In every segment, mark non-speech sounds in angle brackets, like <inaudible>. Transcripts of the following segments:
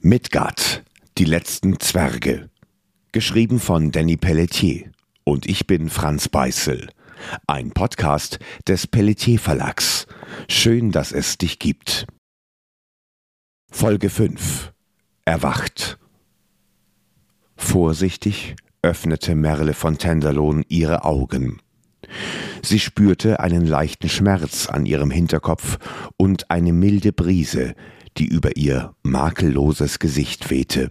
Midgard, die letzten Zwerge. Geschrieben von Danny Pelletier. Und ich bin Franz Beißel. Ein Podcast des Pelletier Verlags. Schön, dass es dich gibt. Folge 5. Erwacht. Vorsichtig öffnete Merle von Tenderlohn ihre Augen. Sie spürte einen leichten Schmerz an ihrem Hinterkopf und eine milde Brise, die über ihr makelloses Gesicht wehte.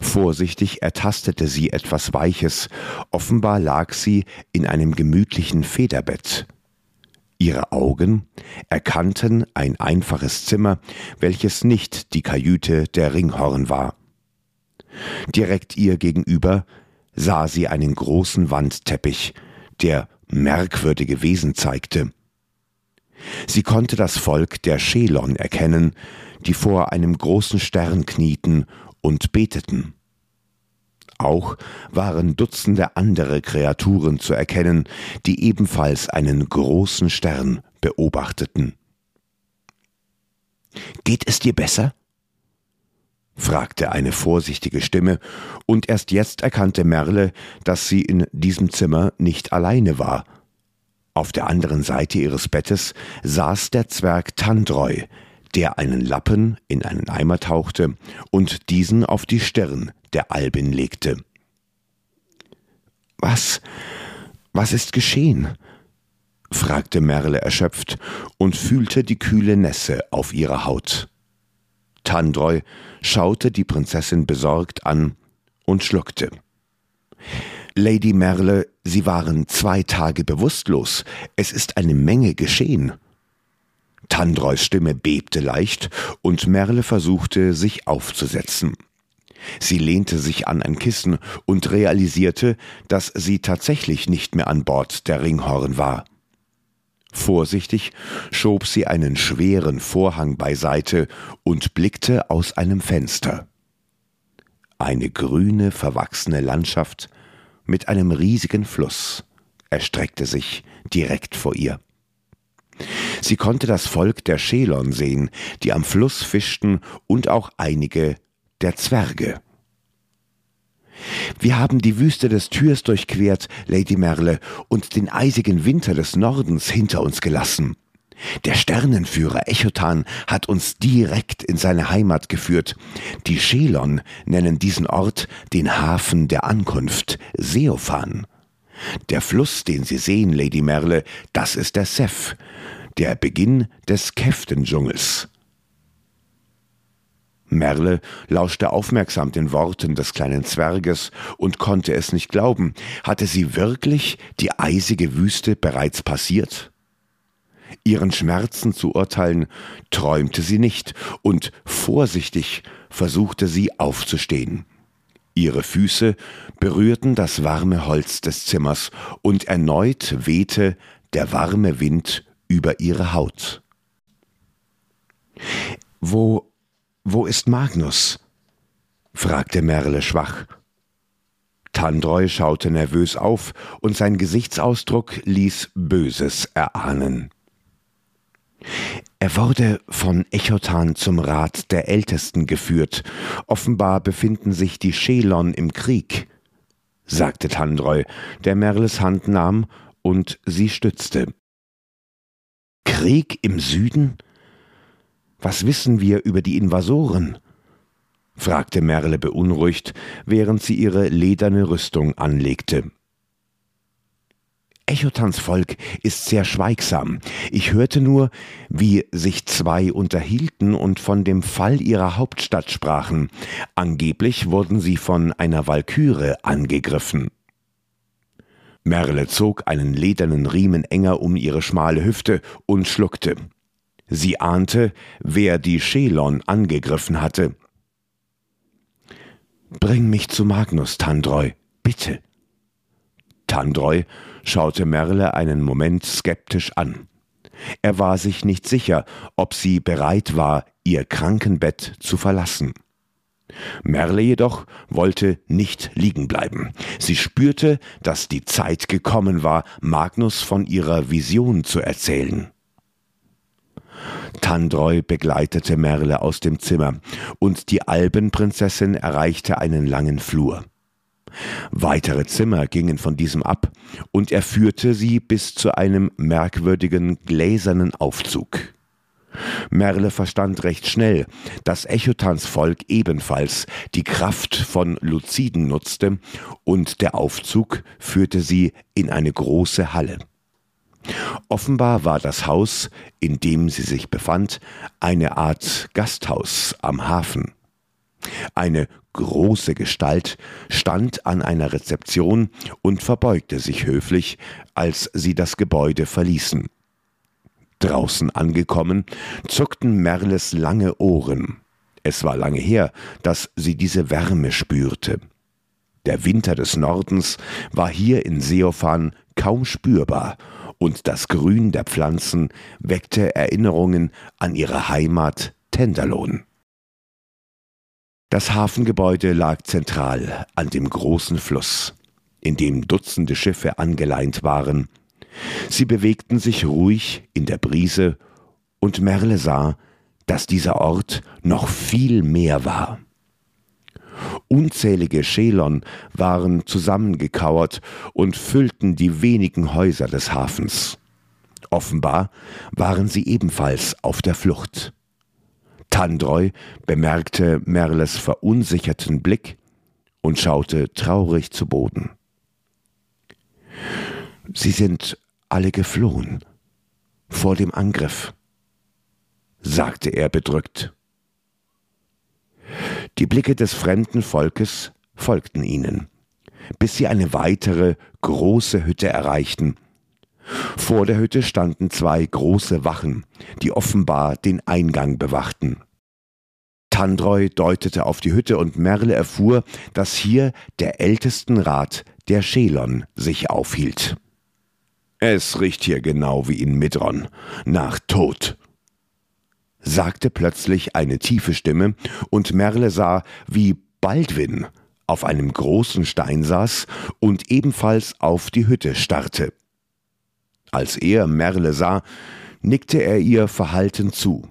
Vorsichtig ertastete sie etwas Weiches, offenbar lag sie in einem gemütlichen Federbett. Ihre Augen erkannten ein einfaches Zimmer, welches nicht die Kajüte der Ringhorn war. Direkt ihr gegenüber sah sie einen großen Wandteppich, der merkwürdige Wesen zeigte. Sie konnte das Volk der Schelon erkennen, die vor einem großen Stern knieten und beteten. Auch waren Dutzende andere Kreaturen zu erkennen, die ebenfalls einen großen Stern beobachteten. Geht es dir besser? fragte eine vorsichtige Stimme, und erst jetzt erkannte Merle, dass sie in diesem Zimmer nicht alleine war, auf der anderen Seite ihres Bettes saß der Zwerg Tandreu, der einen Lappen in einen Eimer tauchte und diesen auf die Stirn der Albin legte. Was? Was ist geschehen? fragte Merle erschöpft und fühlte die kühle Nässe auf ihrer Haut. Tandreu schaute die Prinzessin besorgt an und schluckte. Lady Merle, Sie waren zwei Tage bewusstlos. Es ist eine Menge geschehen. Tandreus Stimme bebte leicht, und Merle versuchte, sich aufzusetzen. Sie lehnte sich an ein Kissen und realisierte, dass sie tatsächlich nicht mehr an Bord der Ringhorn war. Vorsichtig schob sie einen schweren Vorhang beiseite und blickte aus einem Fenster. Eine grüne, verwachsene Landschaft mit einem riesigen Fluss erstreckte sich direkt vor ihr. Sie konnte das Volk der Schelon sehen, die am Fluss fischten, und auch einige der Zwerge. Wir haben die Wüste des Türs durchquert, Lady Merle, und den eisigen Winter des Nordens hinter uns gelassen. Der Sternenführer Echotan hat uns direkt in seine Heimat geführt. Die Schelon nennen diesen Ort den Hafen der Ankunft, Seophan. Der Fluss, den Sie sehen, Lady Merle, das ist der Sef, der Beginn des Käftendschungels. Merle lauschte aufmerksam den Worten des kleinen Zwerges und konnte es nicht glauben. Hatte sie wirklich die eisige Wüste bereits passiert? Ihren Schmerzen zu urteilen, träumte sie nicht, und vorsichtig versuchte sie aufzustehen. Ihre Füße berührten das warme Holz des Zimmers, und erneut wehte der warme Wind über ihre Haut. Wo, wo ist Magnus? fragte Merle schwach. Tandreu schaute nervös auf, und sein Gesichtsausdruck ließ Böses erahnen. Er wurde von Echotan zum Rat der Ältesten geführt. Offenbar befinden sich die Schelon im Krieg, sagte Tandreu, der Merles Hand nahm und sie stützte. Krieg im Süden? Was wissen wir über die Invasoren? fragte Merle beunruhigt, während sie ihre lederne Rüstung anlegte. Echotans Volk ist sehr schweigsam. Ich hörte nur, wie sich zwei unterhielten und von dem Fall ihrer Hauptstadt sprachen. Angeblich wurden sie von einer Walküre angegriffen. Merle zog einen ledernen Riemen enger um ihre schmale Hüfte und schluckte. Sie ahnte, wer die Schelon angegriffen hatte. Bring mich zu Magnus, Tandreu, bitte. Tandreu schaute Merle einen Moment skeptisch an. Er war sich nicht sicher, ob sie bereit war, ihr Krankenbett zu verlassen. Merle jedoch wollte nicht liegen bleiben. Sie spürte, dass die Zeit gekommen war, Magnus von ihrer Vision zu erzählen. Tandreu begleitete Merle aus dem Zimmer, und die Albenprinzessin erreichte einen langen Flur. Weitere Zimmer gingen von diesem ab, und er führte sie bis zu einem merkwürdigen gläsernen Aufzug. Merle verstand recht schnell, dass Echotans Volk ebenfalls die Kraft von Luziden nutzte, und der Aufzug führte sie in eine große Halle. Offenbar war das Haus, in dem sie sich befand, eine Art Gasthaus am Hafen. Eine große Gestalt stand an einer Rezeption und verbeugte sich höflich, als sie das Gebäude verließen. Draußen angekommen, zuckten Merles lange Ohren. Es war lange her, dass sie diese Wärme spürte. Der Winter des Nordens war hier in Seofan kaum spürbar, und das Grün der Pflanzen weckte Erinnerungen an ihre Heimat Tenderlohn. Das Hafengebäude lag zentral an dem großen Fluss, in dem Dutzende Schiffe angeleint waren. Sie bewegten sich ruhig in der Brise, und Merle sah, dass dieser Ort noch viel mehr war. Unzählige Schelon waren zusammengekauert und füllten die wenigen Häuser des Hafens. Offenbar waren sie ebenfalls auf der Flucht. Tandreu bemerkte Merles verunsicherten Blick und schaute traurig zu Boden. Sie sind alle geflohen vor dem Angriff, sagte er bedrückt. Die Blicke des fremden Volkes folgten ihnen, bis sie eine weitere große Hütte erreichten. Vor der Hütte standen zwei große Wachen, die offenbar den Eingang bewachten. Tandreu deutete auf die Hütte und Merle erfuhr, dass hier der Ältestenrat der Schelon sich aufhielt. Es riecht hier genau wie in Midron, nach Tod, sagte plötzlich eine tiefe Stimme, und Merle sah, wie Baldwin auf einem großen Stein saß und ebenfalls auf die Hütte starrte. Als er Merle sah, nickte er ihr verhalten zu.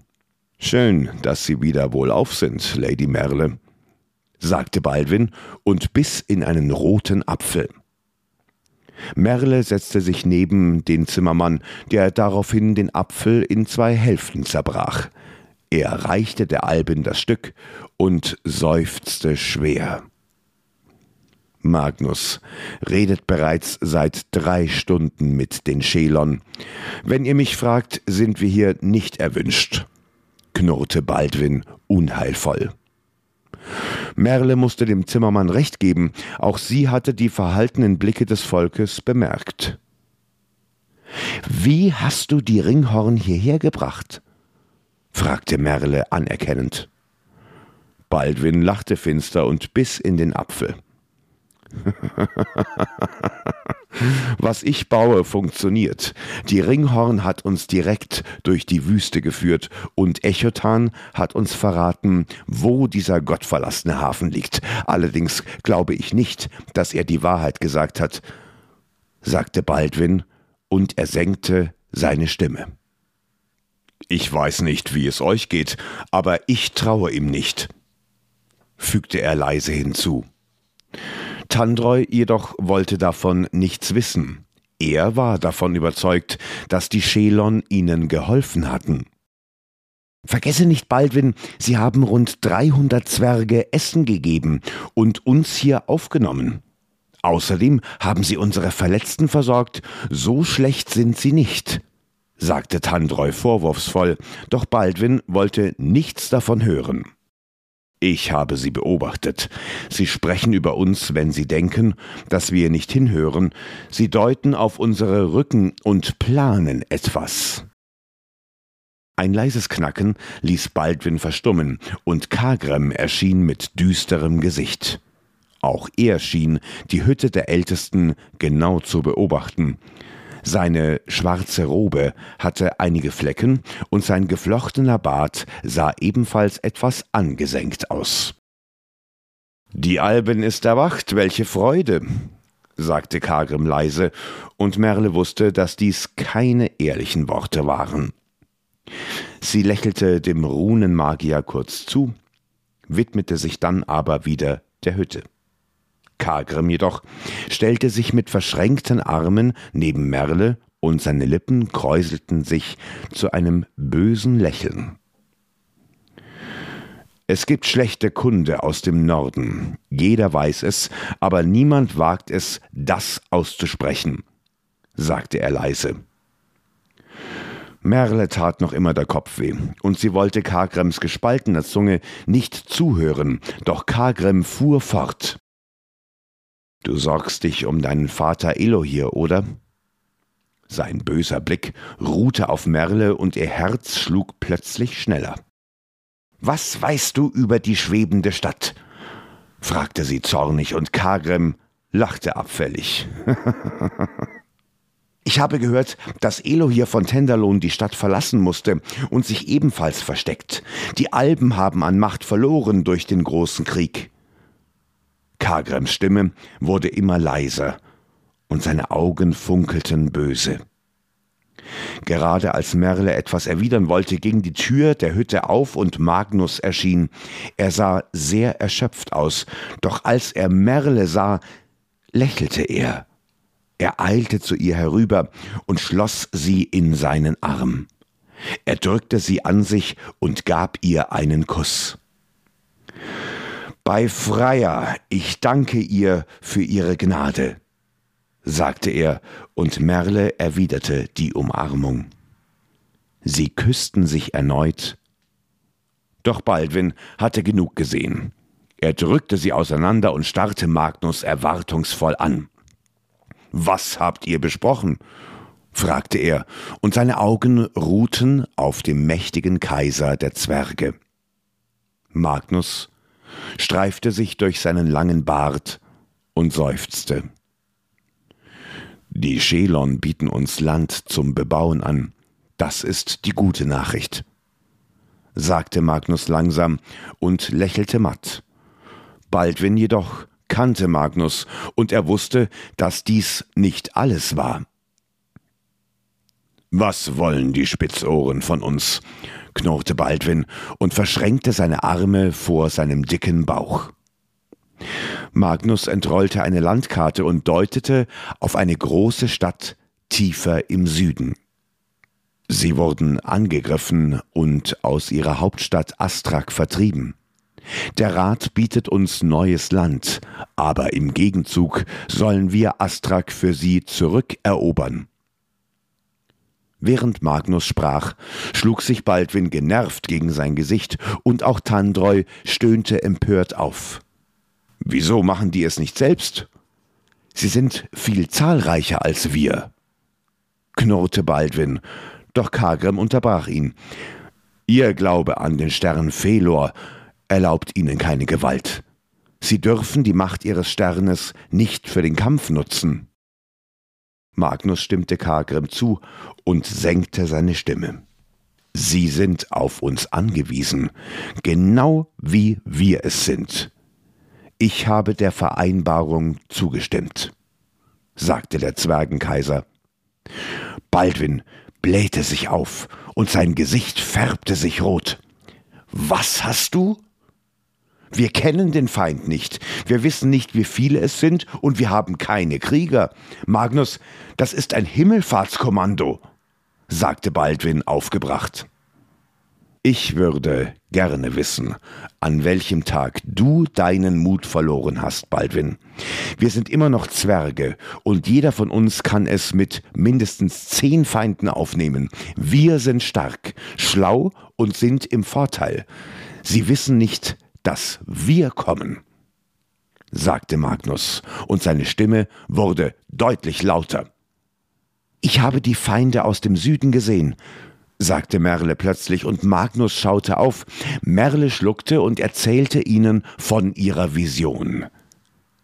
Schön, dass Sie wieder wohlauf sind, Lady Merle, sagte Baldwin und biss in einen roten Apfel. Merle setzte sich neben den Zimmermann, der daraufhin den Apfel in zwei Hälften zerbrach. Er reichte der Albin das Stück und seufzte schwer. Magnus redet bereits seit drei Stunden mit den Schelon. Wenn ihr mich fragt, sind wir hier nicht erwünscht, knurrte Baldwin unheilvoll. Merle musste dem Zimmermann recht geben, auch sie hatte die verhaltenen Blicke des Volkes bemerkt. Wie hast du die Ringhorn hierher gebracht? fragte Merle anerkennend. Baldwin lachte finster und biss in den Apfel. <laughs> Was ich baue, funktioniert. Die Ringhorn hat uns direkt durch die Wüste geführt und Echotan hat uns verraten, wo dieser gottverlassene Hafen liegt. Allerdings glaube ich nicht, dass er die Wahrheit gesagt hat, sagte Baldwin, und er senkte seine Stimme. Ich weiß nicht, wie es euch geht, aber ich traue ihm nicht, fügte er leise hinzu. Tandreu jedoch wollte davon nichts wissen. Er war davon überzeugt, dass die Schelon ihnen geholfen hatten. Vergesse nicht, Baldwin, sie haben rund 300 Zwerge Essen gegeben und uns hier aufgenommen. Außerdem haben sie unsere Verletzten versorgt, so schlecht sind sie nicht sagte Tandreu vorwurfsvoll, doch Baldwin wollte nichts davon hören. Ich habe sie beobachtet. Sie sprechen über uns, wenn sie denken, dass wir nicht hinhören. Sie deuten auf unsere Rücken und planen etwas. Ein leises Knacken ließ Baldwin verstummen, und Kagrem erschien mit düsterem Gesicht. Auch er schien die Hütte der Ältesten genau zu beobachten. Seine schwarze Robe hatte einige Flecken und sein geflochtener Bart sah ebenfalls etwas angesenkt aus. Die Alben ist erwacht, welche Freude, sagte Kagrim leise, und Merle wusste, dass dies keine ehrlichen Worte waren. Sie lächelte dem Runenmagier kurz zu, widmete sich dann aber wieder der Hütte. Kagrim jedoch stellte sich mit verschränkten Armen neben Merle und seine Lippen kräuselten sich zu einem bösen Lächeln. Es gibt schlechte Kunde aus dem Norden, jeder weiß es, aber niemand wagt es, das auszusprechen, sagte er leise. Merle tat noch immer der Kopf weh, und sie wollte Kagrems gespaltener Zunge nicht zuhören, doch Kagrem fuhr fort. Du sorgst dich um deinen Vater Elohir, oder? Sein böser Blick ruhte auf Merle und ihr Herz schlug plötzlich schneller. Was weißt du über die schwebende Stadt? fragte sie zornig und Kagrem lachte abfällig. <laughs> ich habe gehört, dass Elohir von Tenderlohn die Stadt verlassen musste und sich ebenfalls versteckt. Die Alben haben an Macht verloren durch den großen Krieg. Kagrems Stimme wurde immer leiser und seine Augen funkelten böse. Gerade als Merle etwas erwidern wollte, ging die Tür der Hütte auf und Magnus erschien. Er sah sehr erschöpft aus, doch als er Merle sah, lächelte er. Er eilte zu ihr herüber und schloss sie in seinen Arm. Er drückte sie an sich und gab ihr einen Kuss. Bei Freier, ich danke ihr für ihre Gnade, sagte er, und Merle erwiderte die Umarmung. Sie küssten sich erneut, doch Baldwin hatte genug gesehen. Er drückte sie auseinander und starrte Magnus erwartungsvoll an. Was habt ihr besprochen? fragte er, und seine Augen ruhten auf dem mächtigen Kaiser der Zwerge. Magnus streifte sich durch seinen langen Bart und seufzte. Die Schelon bieten uns Land zum Bebauen an. Das ist die gute Nachricht, sagte Magnus langsam und lächelte matt. Baldwin jedoch kannte Magnus und er wusste, dass dies nicht alles war. Was wollen die Spitzohren von uns? Knurrte Baldwin und verschränkte seine Arme vor seinem dicken Bauch. Magnus entrollte eine Landkarte und deutete auf eine große Stadt tiefer im Süden. Sie wurden angegriffen und aus ihrer Hauptstadt Astrak vertrieben. Der Rat bietet uns neues Land, aber im Gegenzug sollen wir Astrak für sie zurückerobern. Während Magnus sprach, schlug sich Baldwin genervt gegen sein Gesicht, und auch Tandreu stöhnte empört auf. Wieso machen die es nicht selbst? Sie sind viel zahlreicher als wir, knurrte Baldwin, doch Kagrim unterbrach ihn. Ihr Glaube an den Stern Felor erlaubt ihnen keine Gewalt. Sie dürfen die Macht ihres Sternes nicht für den Kampf nutzen. Magnus stimmte Kargrim zu und senkte seine Stimme. Sie sind auf uns angewiesen, genau wie wir es sind. Ich habe der Vereinbarung zugestimmt, sagte der Zwergenkaiser. Baldwin blähte sich auf und sein Gesicht färbte sich rot. Was hast du? Wir kennen den Feind nicht. Wir wissen nicht, wie viele es sind und wir haben keine Krieger. Magnus, das ist ein Himmelfahrtskommando, sagte Baldwin aufgebracht. Ich würde gerne wissen, an welchem Tag du deinen Mut verloren hast, Baldwin. Wir sind immer noch Zwerge und jeder von uns kann es mit mindestens zehn Feinden aufnehmen. Wir sind stark, schlau und sind im Vorteil. Sie wissen nicht, dass wir kommen, sagte Magnus, und seine Stimme wurde deutlich lauter. Ich habe die Feinde aus dem Süden gesehen, sagte Merle plötzlich, und Magnus schaute auf. Merle schluckte und erzählte ihnen von ihrer Vision.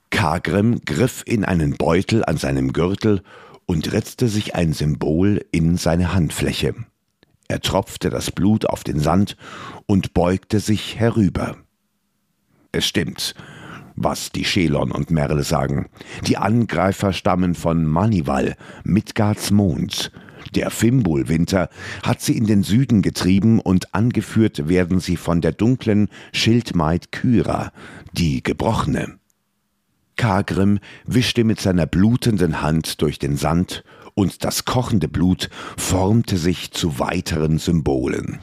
Kagrim griff in einen Beutel an seinem Gürtel und ritzte sich ein Symbol in seine Handfläche. Er tropfte das Blut auf den Sand und beugte sich herüber. Es stimmt, was die Schelon und Merle sagen. Die Angreifer stammen von Manival, Midgards Mond. Der Fimbulwinter hat sie in den Süden getrieben und angeführt werden sie von der dunklen Schildmaid Kyra, die Gebrochene. Kagrim wischte mit seiner blutenden Hand durch den Sand und das kochende Blut formte sich zu weiteren Symbolen.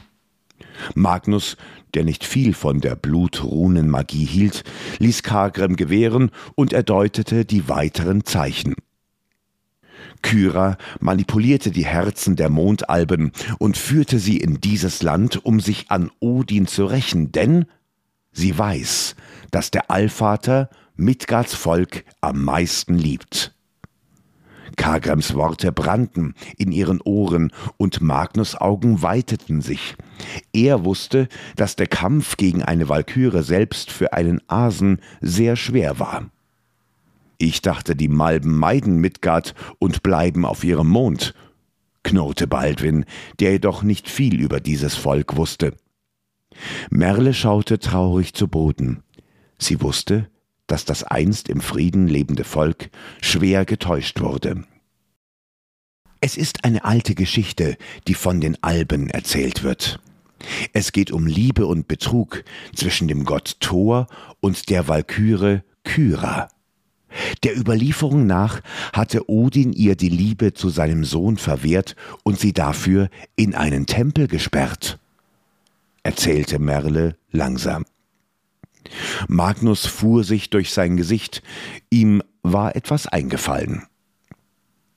Magnus, der nicht viel von der Blutrunenmagie hielt, ließ Kagrim gewähren und erdeutete die weiteren Zeichen. Kyra manipulierte die Herzen der Mondalben und führte sie in dieses Land, um sich an Odin zu rächen, denn sie weiß, dass der Allvater Midgards Volk am meisten liebt. Kagrems Worte brannten in ihren Ohren und Magnus Augen weiteten sich. Er wusste, dass der Kampf gegen eine Walküre selbst für einen Asen sehr schwer war. Ich dachte, die Malben meiden Midgard und bleiben auf ihrem Mond, knurrte Baldwin, der jedoch nicht viel über dieses Volk wusste. Merle schaute traurig zu Boden. Sie wusste, dass das einst im Frieden lebende Volk schwer getäuscht wurde. Es ist eine alte Geschichte, die von den Alben erzählt wird. Es geht um Liebe und Betrug zwischen dem Gott Thor und der Walküre Kyra. Der Überlieferung nach hatte Odin ihr die Liebe zu seinem Sohn verwehrt und sie dafür in einen Tempel gesperrt, erzählte Merle langsam. Magnus fuhr sich durch sein Gesicht, ihm war etwas eingefallen.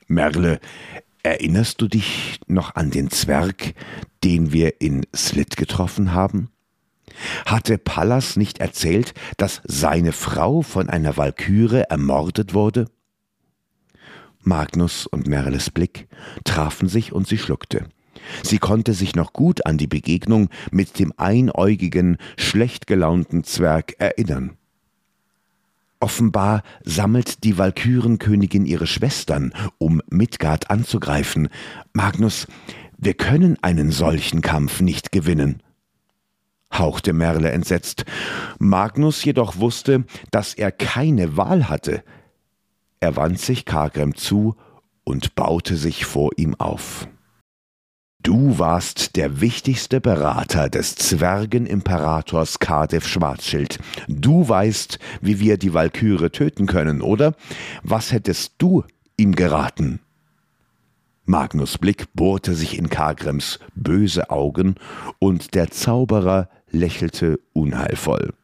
Merle, erinnerst du dich noch an den Zwerg, den wir in Slit getroffen haben? Hatte Pallas nicht erzählt, dass seine Frau von einer Walküre ermordet wurde? Magnus und Merles Blick trafen sich und sie schluckte. Sie konnte sich noch gut an die Begegnung mit dem einäugigen, schlecht gelaunten Zwerg erinnern. Offenbar sammelt die Walkürenkönigin ihre Schwestern, um Midgard anzugreifen. Magnus, wir können einen solchen Kampf nicht gewinnen hauchte Merle entsetzt. Magnus jedoch wusste, dass er keine Wahl hatte. Er wand sich Kargrem zu und baute sich vor ihm auf. Du warst der wichtigste Berater des Zwergenimperators Cardiff Schwarzschild. Du weißt, wie wir die Walküre töten können, oder? Was hättest du ihm geraten? Magnus Blick bohrte sich in Kargrems böse Augen, und der Zauberer lächelte unheilvoll.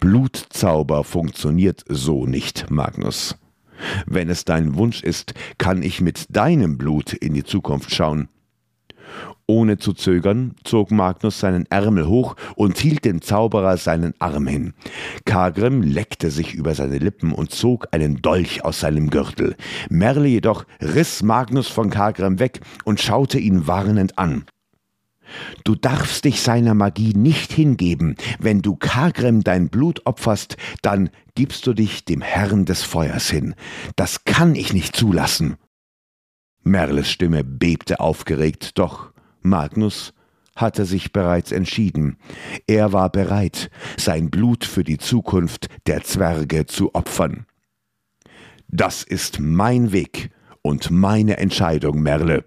Blutzauber funktioniert so nicht, Magnus. Wenn es dein Wunsch ist, kann ich mit deinem Blut in die Zukunft schauen. Ohne zu zögern zog Magnus seinen Ärmel hoch und hielt dem Zauberer seinen Arm hin. Kagrim leckte sich über seine Lippen und zog einen Dolch aus seinem Gürtel. Merle jedoch riss Magnus von Kagrim weg und schaute ihn warnend an. Du darfst dich seiner Magie nicht hingeben. Wenn du Kagrem dein Blut opferst, dann gibst du dich dem Herrn des Feuers hin. Das kann ich nicht zulassen. Merles Stimme bebte aufgeregt, doch Magnus hatte sich bereits entschieden. Er war bereit, sein Blut für die Zukunft der Zwerge zu opfern. Das ist mein Weg und meine Entscheidung, Merle.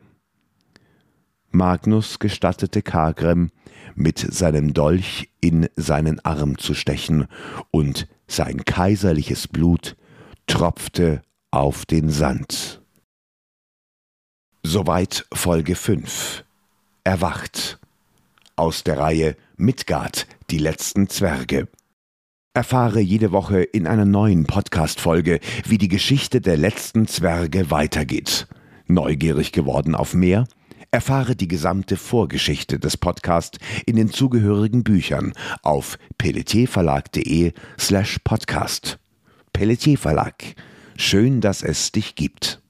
Magnus gestattete Kagrem, mit seinem Dolch in seinen Arm zu stechen, und sein kaiserliches Blut tropfte auf den Sand. Soweit Folge 5. Erwacht. Aus der Reihe Midgard, die letzten Zwerge. Erfahre jede Woche in einer neuen Podcast-Folge, wie die Geschichte der letzten Zwerge weitergeht. Neugierig geworden auf mehr? Erfahre die gesamte Vorgeschichte des Podcasts in den zugehörigen Büchern auf pelletierverlag.de slash podcast. Pelletier Verlag. Schön, dass es dich gibt.